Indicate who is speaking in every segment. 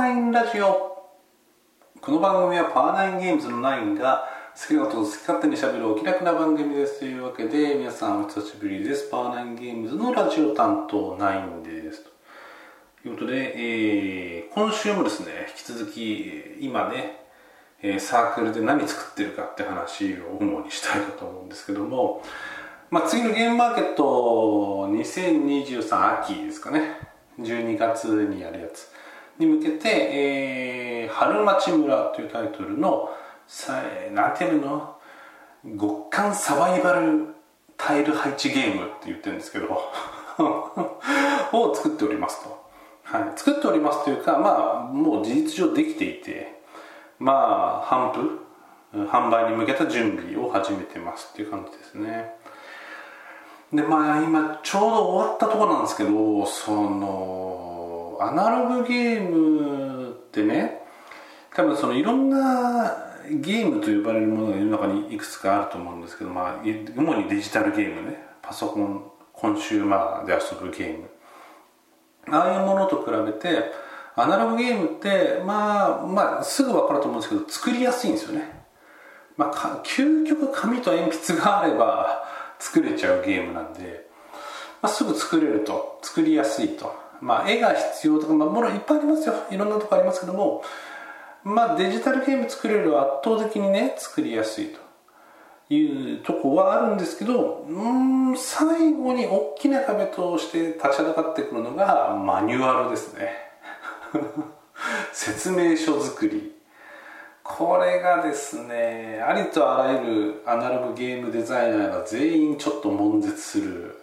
Speaker 1: ナインラジオ。この番組はパワーナインゲームズのナインが好きなことを好き勝手にしゃべるお気楽な番組です。というわけで皆さんお久しぶりです。パワーナインゲームズのラジオ担当ナインです。ということで、えー、今週もですね引き続き今ねサークルで何作ってるかって話を主にしたいかと思うんですけども、まあ、次のゲームマーケット2023秋ですかね。12月にやるやつ。に向けて、えー、春町村というタイトルのさなんていうの？極寒サバイバルタイル配置ゲームって言ってるんですけど を作っておりますと、はい、作っておりますというかまあもう事実上できていてまあ販布販売に向けた準備を始めてますっていう感じですね。でまあ今ちょうど終わったとこなんですけどそのアナログゲームってね多分そのいろんなゲームと呼ばれるものが世の中にいくつかあると思うんですけど、まあ、主にデジタルゲームねパソコンコンシューマーで遊ぶゲーム。ああいうものと比べてアナログゲームってまあまあすぐ分かると思うんですけど作りやすいんですよね、まあ、究極紙と鉛筆があれば作れちゃうゲームなんで、まあ、すぐ作れると作りやすいと、まあ、絵が必要とか、まあ、ものいっぱいありますよ。いろんなとこありますけども、まあ、デジタルゲーム作れる圧倒的にね作りやすいというとこはあるんですけどうん最後に大きな壁として立ちはだかってくるのがマニュアルですね。説明書作り。これがですねありとあらゆるアナログゲームデザイナーが全員ちょっと悶絶する。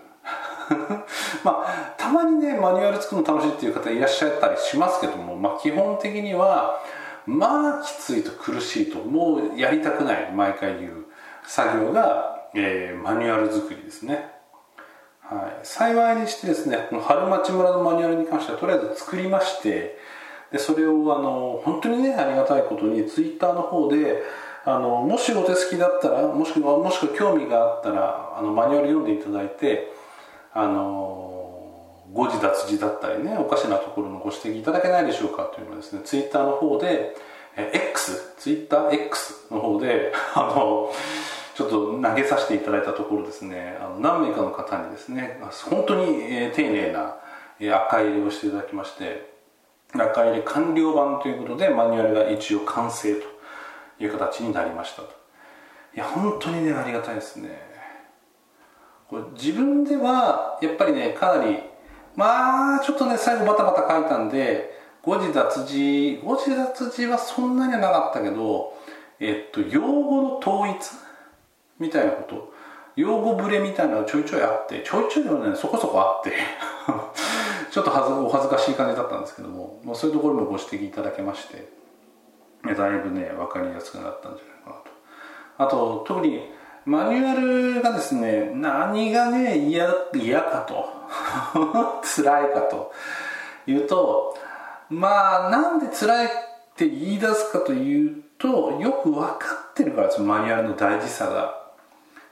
Speaker 1: まあたまにねマニュアル作るの楽しいっていう方いらっしゃったりしますけども、まあ、基本的にはまあきついと苦しいともうやりたくない毎回言う作業が、えー、マニュアル作りですね、はい、幸いにしてですねこの春町村のマニュアルに関してはとりあえず作りましてでそれをあの本当にねありがたいことにツイッターの方であのもしお手すきだったらもしくはもしくは興味があったらあのマニュアル読んでいただいてあの誤字脱字だったりねおかしなところのご指摘いただけないでしょうかというのをですねツイッターの方でえ X ツイッター X の方であのちょっと投げさせていただいたところですねあの何名かの方にですね本当に、え丁寧な、え赤入れをしていただきまして中入れ完了版ということでマニュアルが一応完成という形になりましたと。いや本当にねありがたいですね。自分ではやっぱりねかなりまあちょっとね最後バタバタ書いたんで誤字脱字誤字脱字はそんなにはなかったけどえっと用語の統一？みたいなこと。用語ブレみたいなのがちょいちょいあってちょいちょいでもねそこそこあって ちょっとはずお恥ずかしい感じだったんですけども、まあ、そういうところもご指摘いただけましてだいぶね分かりやすくなったんじゃないかなと。あと特にマニュアルがですね何がね嫌嫌かと。辛いかというとまあなんで辛いって言い出すかというとよく分かってるからですマニュアルの大事さが。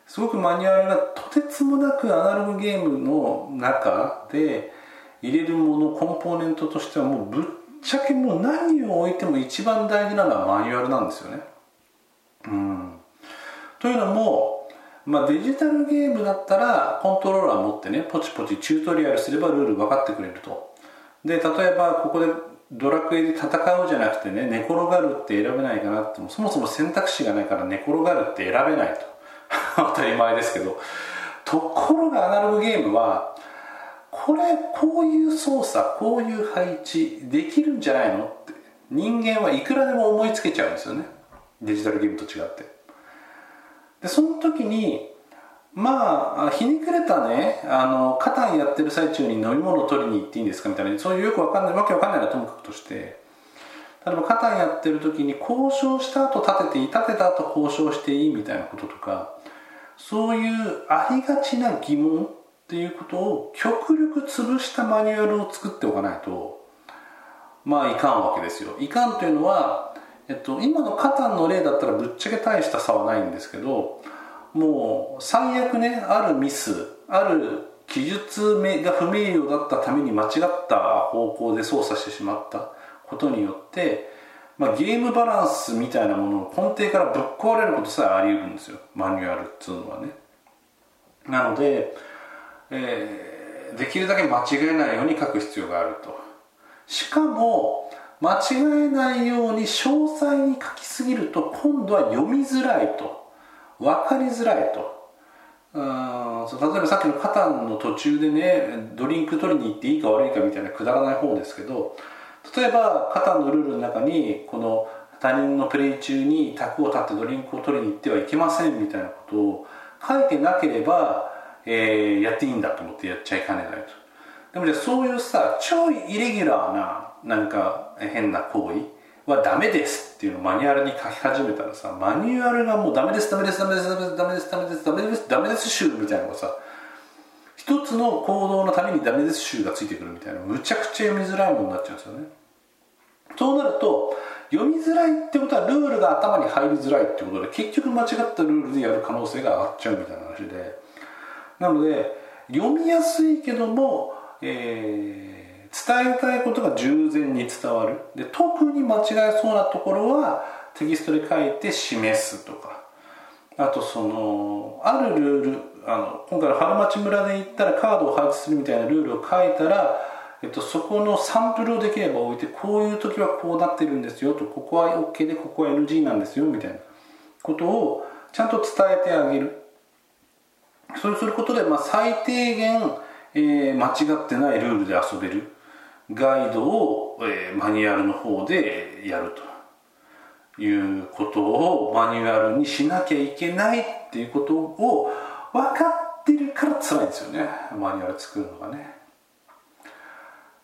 Speaker 1: すごくマニュアルがとてつもなくアナログゲームの中で入れるものコンポーネントとしてはもうぶっちゃけもう何を置いても一番大事なのはマニュアルなんですよね。うん、というのも、まあ、デジタルゲームだったらコントローラー持ってねポチポチチュートリアルすればルール分かってくれると。で例えばここでドラクエで戦うじゃなくてね寝転がるって選べないかなってもそもそも選択肢がないから寝転がるって選べないと。当たり前ですけど。ところがアナログゲームはこれこういう操作こういう配置できるんじゃないのって人間はいくらでも思いつけちゃうんですよね。デジタルゲームと違って。でその時にまあひねくれたねあのカタンやってる最中に飲み物を取りに行っていいんですかみたいなそういうよくわかんないわけわかんないのはともかくとして。例えばカタンやってる時に交渉した後立てていい立てた後交渉していいみたいなこととかそういうありがちな疑問っていうことを極力潰したマニュアルを作っておかないとまあいかんわけですよ。いかんというのは、えっと、今のカタンの例だったらぶっちゃけ大した差はないんですけどもう最悪ねあるミスある記述が不明瞭だったために間違った方向で操作してしまったことによってまあ、ゲームバランスみたいなものを根底からぶっ壊れることさえあり得るんですよ。マニュアルっていうのはね。なので、えー、できるだけ間違えないように書く必要があると。しかも間違えないように詳細に書きすぎると今度は読みづらいと。分かりづらいと。うん例えばさっきのカタンの途中でねドリンク取りに行っていいか悪いかみたいなくだらない方ですけど例えばカタンのルールの中にこの他人のプレイ中に卓を立ってドリンクを取りに行ってはいけませんみたいなことを書いてなければ、えー、やっていいんだと思ってやっちゃいかねないと。でもじゃあそういうさ超イレギュラーななんか変な行為はダメですっていうのをマニュアルに書き始めたらさマニュアルがもうダメですダメですダメですダメですダメですダメですダメですダメです集みたいなのがさ一つの行動のためにダメです集がついてくるみたいなむちゃくちゃ読みづらいものになっちゃうんですよねそうなると読みづらいってことはルールが頭に入りづらいってことで結局間違ったルールでやる可能性が上がっちゃうみたいな話でなので読みやすいけども、えー、伝えたいことが従前に伝わる。で特に間違えそうなところはテキストで書いて示すとか。あとそのあるルールあの今回の春町村で行ったらカードを配置するみたいなルールを書いたらえっと、そこのサンプルをできれば置いてこういう時はこうなってるんですよとここは OK でここは NG なんですよみたいな。ことをちゃんと伝えてあげる。そうすることで、まあ、最低限、えー、間違ってないルールで遊べる。ガイドを、えー、マニュアルの方でやるということをマニュアルにしなきゃいけないっていうことを分かってるから辛いんですよね。マニュアル作るのがね。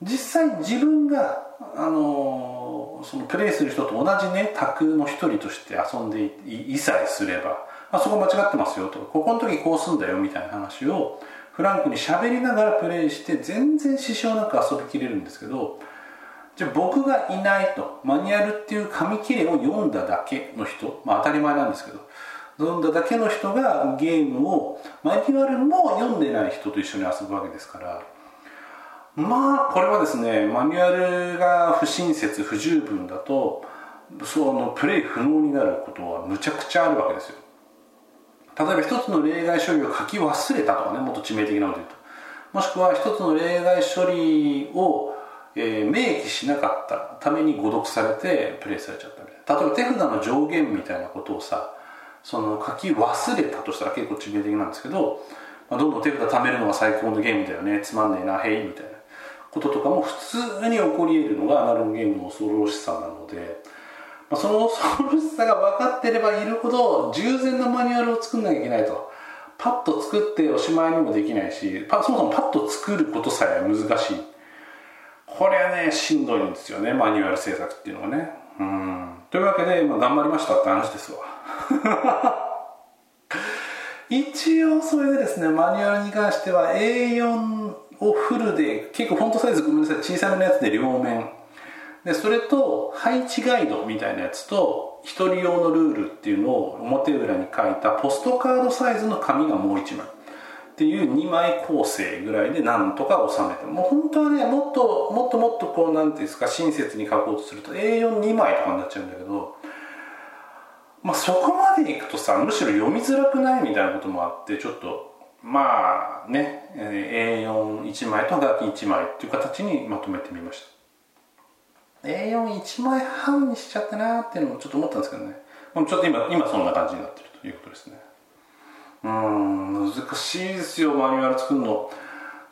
Speaker 1: 実際自分が、あのそのプレイする人と同じね卓の一人として遊んでいさえすれば、あ、そこ間違ってますよとここの時こうすんだよみたいな話をフランクに喋りながらプレイして全然支障なく遊びきれるんですけどじゃあ僕がいないとマニュアルっていう紙切れを読んだだけの人まあ当たり前なんですけど読んだだけの人がゲームをマニュアルも読んでない人と一緒に遊ぶわけですからまあこれはですねマニュアルが不親切不十分だとそのプレイ不能になることはむちゃくちゃあるわけですよ。例えば一つの例外処理を書き忘れたとかねもっと致命的なこと言うと。もしくは一つの例外処理を、えー、明記しなかったために誤読されてプレイされちゃったみたいな。例えば手札の上限みたいなことをさその書き忘れたとしたら結構致命的なんですけど、まあ、どんどん手札貯めるのが最高のゲームだよね。つまんねえなへいみたいなこととかも普通に起こり得るのがアナログゲームの恐ろしさなので、まあ、その恐ろしさが分かってればいるほど従前のマニュアルを作んなきゃいけないと。パッと作っておしまいにもできないしそもそもパッと作ることさえ難しい。これはねしんどいんですよねマニュアル制作っていうのはね。うん。というわけで、まあ、頑張りましたって話ですわ。一応それでですねマニュアルに関しては A4 をフルで結構フォントサイズごめんなさい小さめのやつで両面でそれと配置ガイドみたいなやつと一人用のルールっていうのを表裏に書いたポストカードサイズの紙がもう1枚。っていう2枚構成ぐらいでなんとか収めて。もう本当はねもっともっともっとこうなんていうんですか親切に書こうとすると A42 枚とかになっちゃうんだけどまあそこまでいくとさむしろ読みづらくないみたいなこともあってちょっとまあね A41 枚とガキ1枚っていう形にまとめてみました。A41 枚半にしちゃったなっていうのもちょっと思ったんですけどね。ちょっと今今そんな感じになってるということですね。うん難しいですよマニュアル作るの。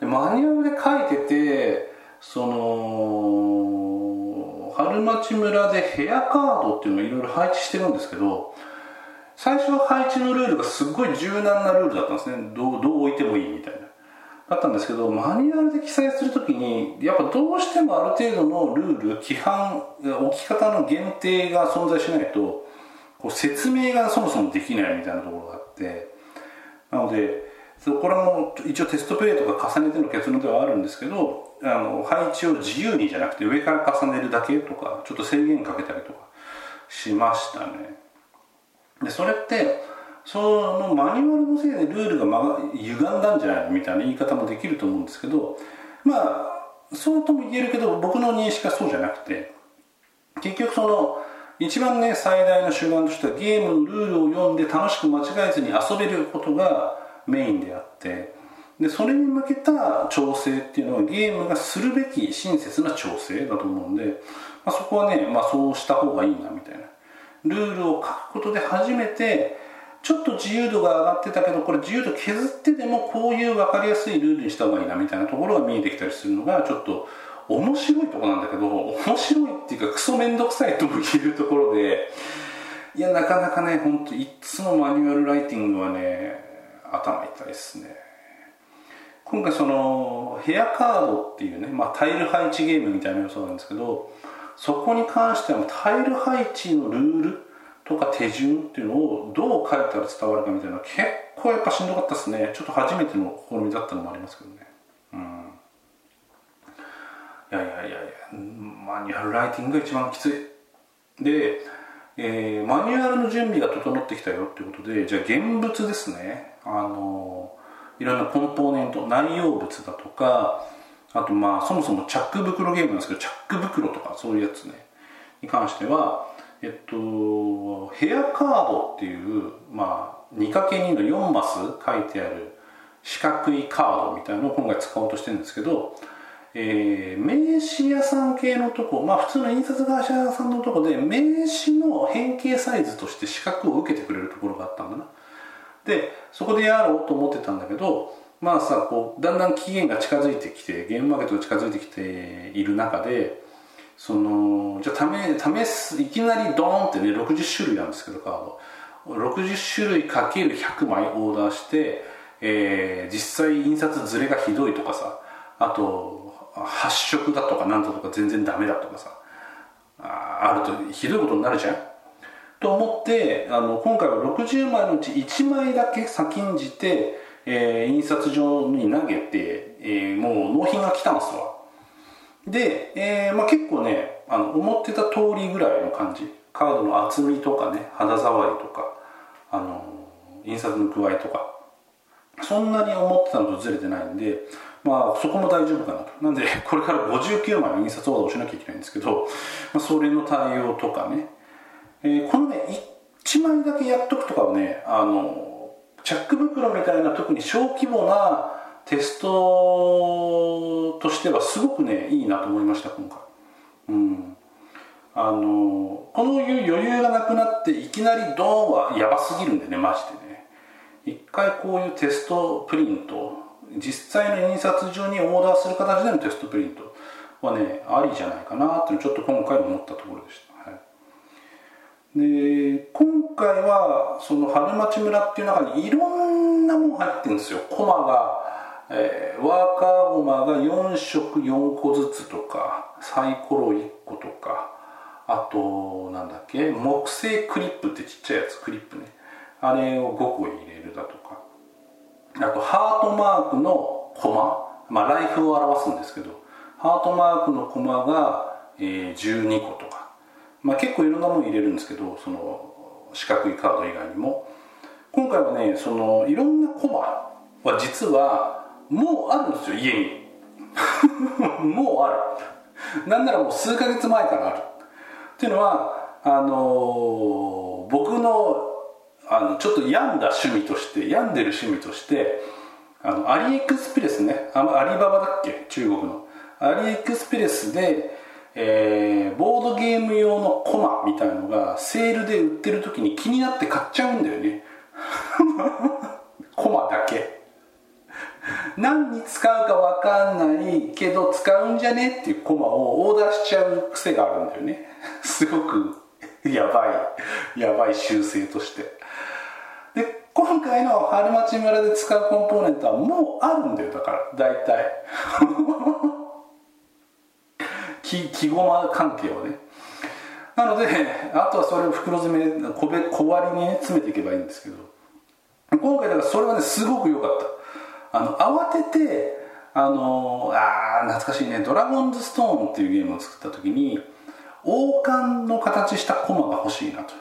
Speaker 1: でマニュアルで書いててその春町村でヘアカードっていうのをいろいろ配置してるんですけど最初は配置のルールがすごい柔軟なルールだったんですね。どうどう置いてもいいみたいな。だったんですけどマニュアルで記載するときにやっぱどうしてもある程度のルール規範置き方の限定が存在しないとこう説明がそもそもできないみたいなところがあってなのでそこれも一応テストプレイとか重ねての結論ではあるんですけどあの配置を自由にじゃなくて上から重ねるだけとかちょっと制限かけたりとかしましたね。でそれってそのマニュアルのせいでルールが、歪んだんじゃないのみたいな言い方もできると思うんですけどまあそうとも言えるけど僕の認識はそうじゃなくて結局その一番ね最大の手段としてはゲームのルールを読んで楽しく間違えずに遊べることがメインであってでそれに向けた調整っていうのはゲームがするべき親切な調整だと思うんで、まあ、そこはね、まあ、そうした方がいいなみたいな。ルールを書くことで初めてちょっと自由度が上がってたけどこれ自由度削ってでもこういう分かりやすいルールにした方がいいなみたいなところが見えてきたりするのがちょっと面白いとこなんだけど 面白いっていうかクソ面倒くさいとも言えるところでいやなかなかね本当いつもマニュアルライティングはね頭痛いですね。今回そのヘアカードっていうね、まあ、タイル配置ゲームみたいな要素なんですけどそこに関してはタイル配置のルールとか手順っていうのをどう書いたら伝わるかみたいな結構やっぱしんどかったですね。ちょっと初めての試みだったのもありますけどね。うん。いやいやいやいや。マニュアルライティングが一番きつい。で、えー、マニュアルの準備が整ってきたよっていうことでじゃあ現物ですね。あのいろんなコンポーネント内容物だとかあとまあそもそもチャック袋ゲームなんですけどチャック袋とかそういうやつね。に関してはえっとヘアカードっていうまあ 2×2 の4マス書いてある四角いカードみたいなのを今回使おうとしてるんですけど、えー、名刺屋さん系のとこまあ普通の印刷会社さんのとこで名刺の変形サイズとして四角を受けてくれるところがあったんだな。でそこでやろうと思ってたんだけどまあさこうだんだん期限が近づいてきてゲームマーケットが近づいてきている中でそのじゃあ試すいきなりドーンってね60種類なんですけどカード。60種類かける100枚オーダーして、えー、実際印刷ずれがひどいとかさあと発色だとかなんだとか全然ダメだとかさあるとひどいことになるじゃん？と思ってあの今回は60枚のうち1枚だけ先んじて、えー、印刷所に投げて、えー、もう納品が来たんですわ。で、えーまあ、結構ねあの思ってた通りぐらいの感じ。カードの厚みとかね肌触りとかあの印刷の具合とか。そんなに思ってたのとずれてないんでまあそこも大丈夫かなと。なんで これから59枚の印刷オーダーをしなきゃいけないんですけど、まあ、それの対応とかね、えー、このね1枚だけやっとくとかはねあのチャック袋みたいな特に小規模なテストとしてはすごくねいいなと思いました今回。うん。あのこの余裕がなくなっていきなりドーンはやばすぎるんでねマジでね。一回こういうテストプリント実際の印刷所にオーダーする形でのテストプリントはねありじゃないかなってちょっと今回思ったところでした、で今回はその春町村っていう中にいろんなもん入ってるんですよ。コマが。えー、ワーカーゴマが4色4個ずつとかサイコロ1個とかあとなんだっけ木製クリップってちっちゃいやつクリップね。あれを5個入れるだとか。あとハートマークのコマまあライフを表すんですけどハートマークのコマが、えー、12個とか。まあ結構いろんなもの入れるんですけどその四角いカード以外にも。今回はねそのいろんなコマは実はもうあるんですよ家に。もうある。なんならもう数ヶ月前からある。っていうのはあの、僕のあのちょっと病んだ趣味として病んでる趣味としてあのアリエクスプレスね。あアリババだっけ？中国の。アリエクスプレスで、えー、ボードゲーム用のコマみたいのがセールで売ってる時に気になって買っちゃうんだよね。コマだけ。何に使うか分かんないけど使うんじゃね？っていうコマをオーダーしちゃう癖があるんだよね。すごくやばいやばい習性として。で今回の春町村で使うコンポーネントはもうあるんだよだから。大体。木木ごま関係はね。なのであとはそれを袋詰め小小割りに、ね、詰めていけばいいんですけど。今回だからそれはねすごく良かった。あの慌ててあのあ懐かしいね「ドラゴンズストーン」っていうゲームを作った時に王冠の形したコマが欲しいなと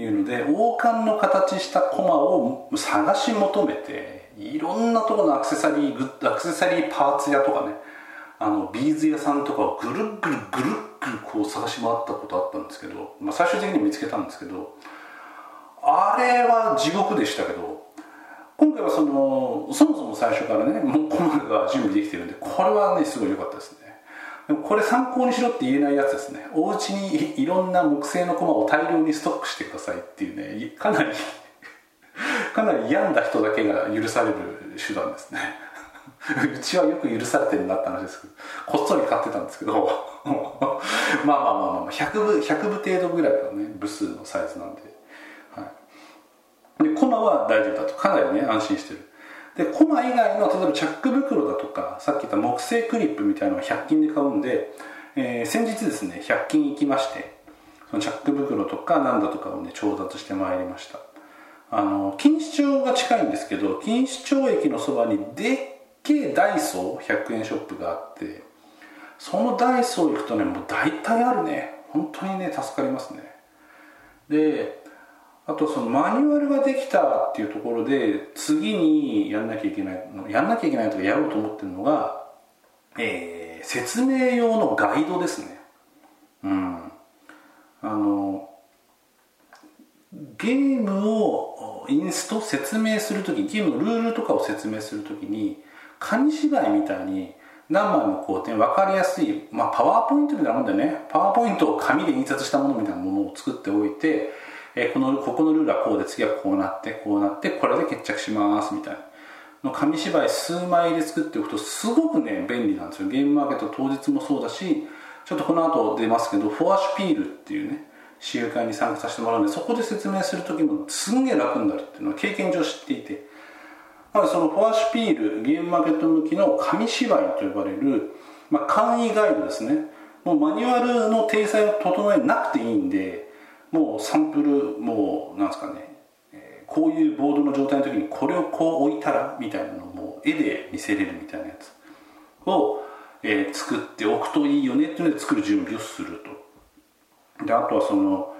Speaker 1: いうので王冠の形したコマを探し求めていろんなところのアクセサリーグアクセサリーパーツ屋とかねあのビーズ屋さんとかをぐるぐるぐるぐるこプを探し回ったことあったんですけど、まあ、最終的に見つけたんですけどあれは地獄でしたけど今回はそのそもそも最初からねもうコマが準備できてるんでこれはねすごい良かったですね。でもこれ参考にしろって言えないやつですね。お家にいろんな木製のコマを大量にストックしてくださいっていうねかなり かなり病んだ人だけが許される手段ですね。うちはよく許されてるなって話ですけどこっそり買ってたんですけど まあまあまあまあ100部 ,100 部程度ぐらいのね部数のサイズなんで,、でコマは大丈夫だと。かなりね安心してる。でコマ以外の例えばチャック袋だとかさっき言った木製クリップみたいなのは100均で買うんで、えー、先日ですね100均行きましてそのチャック袋とかなんだとかをね調達してまいりました。あの錦糸町が近いんですけど錦糸町駅のそばにでっけえダイソー100円ショップがあってそのダイソー行くとねもう大体あるね。本当にね助かりますね。であとそのマニュアルができたっていうところで次にやんなきゃいけないやんなきゃいけないとかやろうと思ってるのが、えー、説明用のガイドですね。うん。あのゲームをインスト説明する時ゲームのルールとかを説明する時に紙芝居みたいに何枚もこう点分かりやすい、まあ、パワーポイントみたいなもんだよね。パワーポイントを紙で印刷したものみたいなものを作っておいてえー、このここのルールはこうで次はこうなってこうなってこれで決着しますみたいな。の紙芝居数枚で作っておくとすごくね便利なんですよ。ゲームマーケット当日もそうだしちょっとこの後出ますけどフォアシュピールっていうね集会に参加させてもらうんでそこで説明する時もすんげえ楽になるっていうのは経験上知っていて。なのでそのフォアシュピールゲームマーケット向きの紙芝居と呼ばれる、まあ、簡易ガイドですね。もうマニュアルの体裁を整えなくていいんでもうサンプルもうなんですかね、えー、こういうボードの状態の時にこれをこう置いたらみたいなのも絵で見せれるみたいなやつを、えー、作っておくといいよねっていうので作る準備をすると。であとはその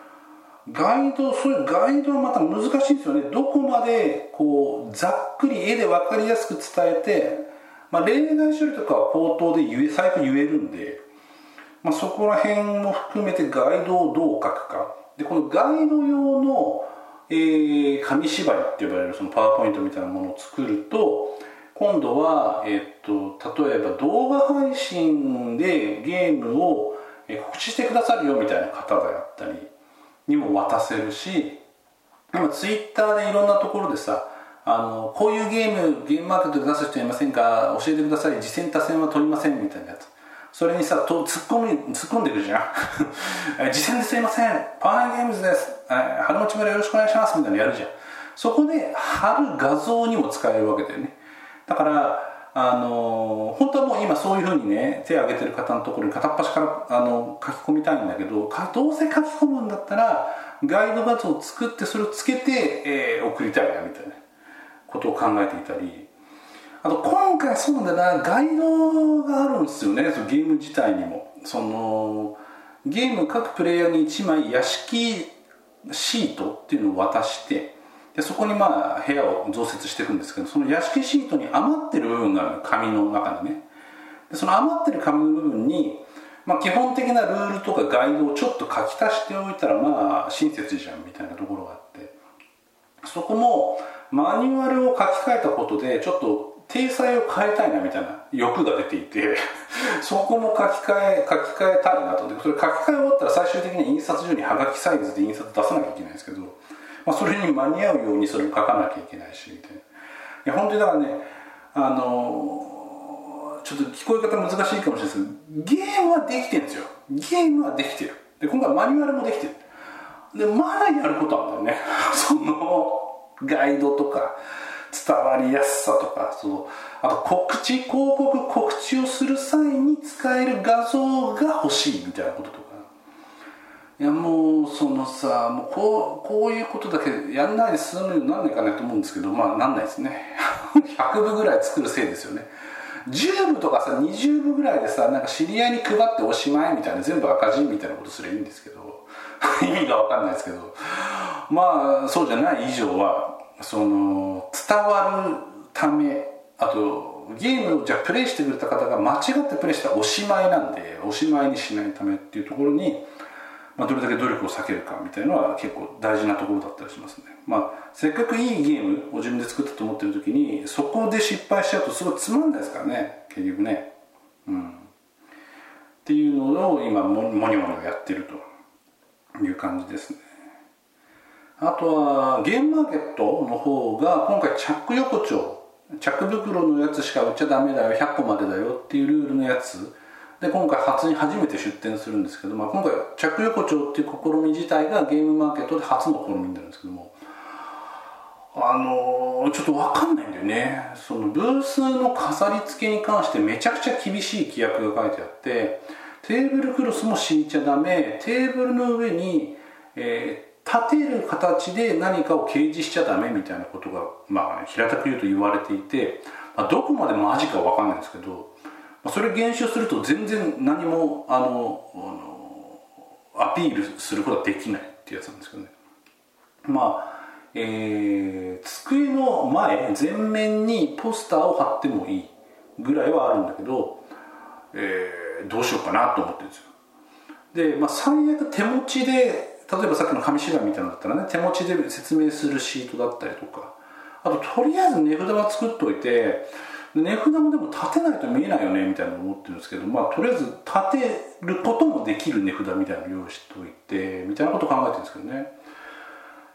Speaker 1: ガイドそういうガイドはまた難しいんですよね。どこまでこうざっくり絵で分かりやすく伝えて、まあ、例外処理とかは口頭で言え最悪言えるんで、まあ、そこら辺も含めてガイドをどう書くか。でこのガイド用の、えー、紙芝居って呼ばれるそのパワーポイントみたいなものを作ると今度は、えー、っと例えば動画配信でゲームを告知してくださるよみたいな方がやったりにも渡せるし今ツイッターでいろんなところでさあのこういうゲームゲームマーケットで出す人いませんか？教えてください。次戦多戦は取りません。みたいなやつ。それにさと突っ込み突っ込んでくるじゃん。実践ですいません。パワーゲームズです。春持ち村よろしくお願いします。みたいなのやるじゃん。そこで貼る画像にも使えるわけだよね。だからあの本当はもう今そういうふうにね手を挙げてる方のところに片っ端からあの書き込みたいんだけどどうせ書き込むんだったらガイド画像を作ってそれをつけて、えー、送りたいなみたいなことを考えていたりあと今回そうだなガイドがあるんですよね。そのゲーム自体にも。そのゲーム各プレイヤーに1枚屋敷シートっていうのを渡してでそこにまあ部屋を増設していくんですけどその屋敷シートに余ってる部分がある紙の中にね。でその余ってる紙の部分に、まあ、基本的なルールとかガイドをちょっと書き足しておいたらまあ親切じゃんみたいなところがあって。そこもマニュアルを書き換えたことでちょっと体裁を変えたいなみたいな欲が出ていて そこも書き換え書き換えたいなと。でそれ書き換え終わったら最終的に印刷所にはがきサイズで印刷出さなきゃいけないんですけど、まあ、それに間に合うようにそれを書かなきゃいけないしみたいないや本当にだからねあのちょっと聞こえ方難しいかもしれないですけどゲームはできてるんですよ。ゲームはできてる。で今回マニュアルもできてる。でまだやることあるんだよね。そのガイドとか伝わりやすさとかそのあと告知広告告知をする際に使える画像が欲しいみたいなこととか。いやもうそのさもうこうこういうことだけやんないで進むようになんないかなと思うんですけどまあなんないですね。100部ぐらい作るせいですよね。10部とかさ20部ぐらいでさなんか知り合いに配っておしまいみたいな全部赤字みたいなことすればいいんですけど。意味が分かんないですけど。まあそうじゃない以上はその伝わるためあとゲームをじゃあプレイしてくれた方が間違ってプレイしたらおしまいなんでおしまいにしないためっていうところに、まあ、どれだけ努力を避けるかみたいのは結構大事なところだったりしますね、まあ、せっかくいいゲームを自分で作ったと思ってる時にそこで失敗しちゃうとすごいつまんないですからね。結局ね。うん。っていうのを今モニモニやってるという感じですね。あとはゲームマーケットの方が今回チャック横丁チャック袋のやつしか売っちゃダメだよ100個までだよっていうルールのやつ。で今回初に初めて出店するんですけど、まあ、今回チャック横丁っていう試み自体がゲームマーケットで初の試みになるんですけどもあのー、ちょっと分かんないんだよね。そのブースの飾り付けに関してめちゃくちゃ厳しい規約が書いてあってテーブルクロスも敷いちゃダメテーブルの上に、え立てる形で何かを掲示しちゃダメみたいなことが、まあ、平たく言うと言われていて、まあ、どこまでマジか分かんないんですけど、まあ、それ減少すると全然何もあのアピールすることはできないってやつなんですけどね。まあえー、机の前全面にポスターを貼ってもいいぐらいはあるんだけど、えー、どうしようかなと思ってるんですよ。で、まあ、最悪手持ちで例えばさっきの紙芝居みたいなのだったらね手持ちで説明するシートだったりとか。あととりあえず値札は作っといて値札もでも立てないと見えないよねみたいなの思ってるんですけどまあとりあえず立てることもできる値札みたいなのを用意しておいてみたいなことを考えてるんですけどね。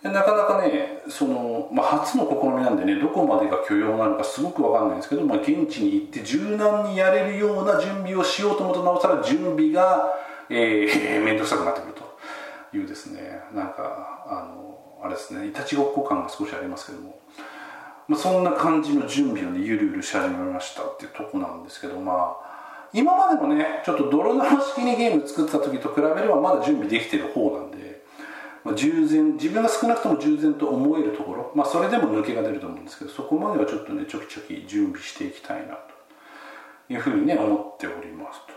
Speaker 1: なかなかねその、まあ、初の試みなんでねどこまでが許容なのかすごく分かんないんですけど、まあ、現地に行って柔軟にやれるような準備をしようと思うとなおさら準備が面倒、えー、くさくなってくる。いうですねなんかあのあれですねいたちごっこ感が少しありますけども、まあ、そんな感じの準備をねゆるゆるし始めましたっていうとこなんですけどまあ今までもねちょっと泥縄式にゲーム作った時と比べればまだ準備できてる方なんで、まあ、従前自分が少なくとも従前と思えるところまあそれでも抜けが出ると思うんですけどそこまではちょっとねちょきちょき準備していきたいなというふうにね思っておりますと。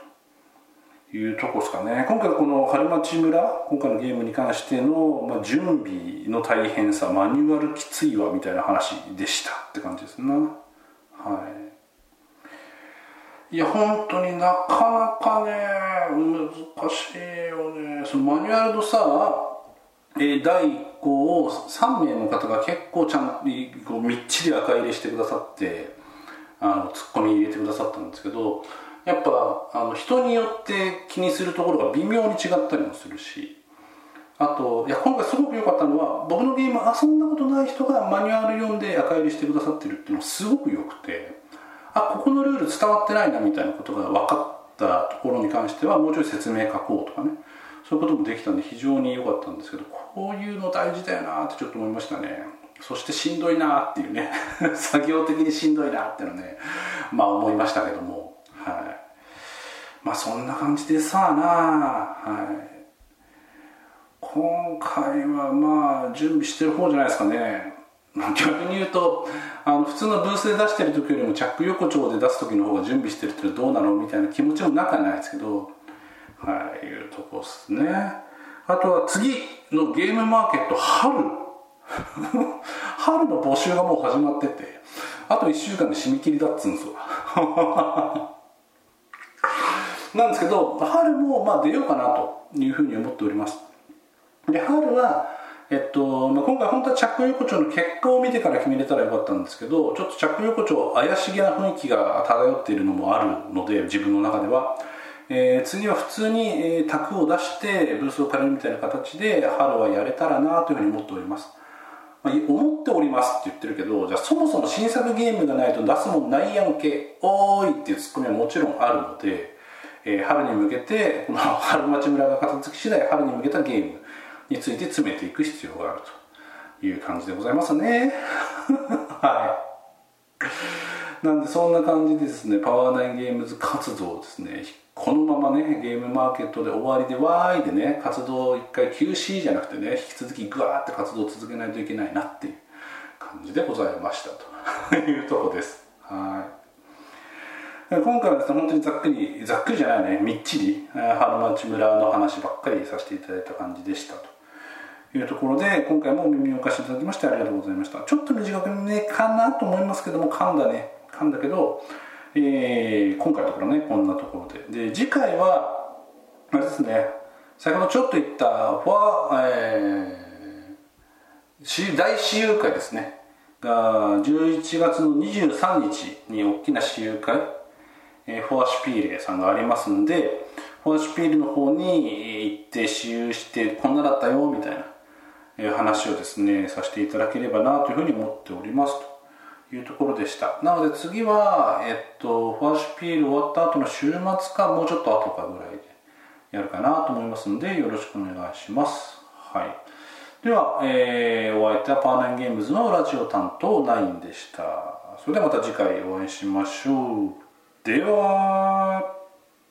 Speaker 1: いうとこですかね。今回この春町村今回のゲームに関しての、まあ、準備の大変さマニュアルきついわみたいな話でした。って感じですねはい。いや本当になかなかね難しいよね。そのマニュアルのさえ第1項を3名の方が結構ちゃんとみっちり赤入れしてくださってあのツッコミ入れてくださったんですけどやっぱあの人によって気にするところが微妙に違ったりもするしあといや今回すごく良かったのは僕のゲーム遊んだことない人がマニュアル読んで赤入りしてくださってるっていうのはすごく良くてあここのルール伝わってないなみたいなことが分かったところに関してはもうちょい説明書こうとかねそういうこともできたんで非常に良かったんですけどこういうの大事だよなってちょっと思いましたね。そしてしんどいなっていうね 作業的にしんどいなってのねまあ思いましたけども。はい。まあそんな感じでさあなはい。今回はまあ準備してる方じゃないですかね。逆に言うとあの普通のブースで出してる時よりもチャック横丁で出す時の方が準備してるってどうなの？みたいな気持ちも中にないですけど。はい。いうとこですね。あとは次のゲームマーケット春。春の募集がもう始まってて。あと1週間で締め切りだっつうんですわ。なんですけど春もまあ出ようかなというふうに思っております。で春はえっとまあ、今回本当は着用横丁の結果を見てから決めれたらよかったんですけどちょっと着用横丁怪しげな雰囲気が漂っているのもあるので自分の中では、えー、次は普通に、えー、卓を出してブースを借りるみたいな形で春はやれたらなというふうに思っております。まあ、思っておりますって言ってるけどじゃあそもそも新作ゲームがないと出すもんないやんけ。おーいっていうツッコミはもちろんあるので、えー、春に向けてこの春町村が片付き次第春に向けたゲームについて詰めていく必要があるという感じでございますね。はい。なんでそんな感じでですね。パワーナインゲームズ活動をですね。このままねゲームマーケットで終わりでわーいでね活動を一回休止じゃなくてね引き続きグワーって活動を続けないといけないなっていう感じでございましたというとこです。はい。今回はですね本当にざっくりざっくりじゃないねみっちり春町村の話ばっかりさせていただいた感じでしたというところで今回もお耳を貸していただきましてありがとうございました。ちょっと短くねかなと思いますけども噛んだね噛んだけどえー、今回のところねこんなところで。で次回はあれですね先ほどちょっと言ったフォア、えー、大私有会ですね。が11月の23日に大きな私有会、え、フォアシュピーレさんがありますんでフォアシュピーレの方に行って私有してこんなだったよみたいな、え、話をですねさせていただければなというふうに思っておりますというところでした。なので次は、えっと、フォアシュピール終わった後の週末かもうちょっと後かぐらいでやるかなと思いますのでよろしくお願いします。はい。では、えー、お相手はパーナンゲームズのラジオ担当ナインでした。それではまた次回お会いしましょう。では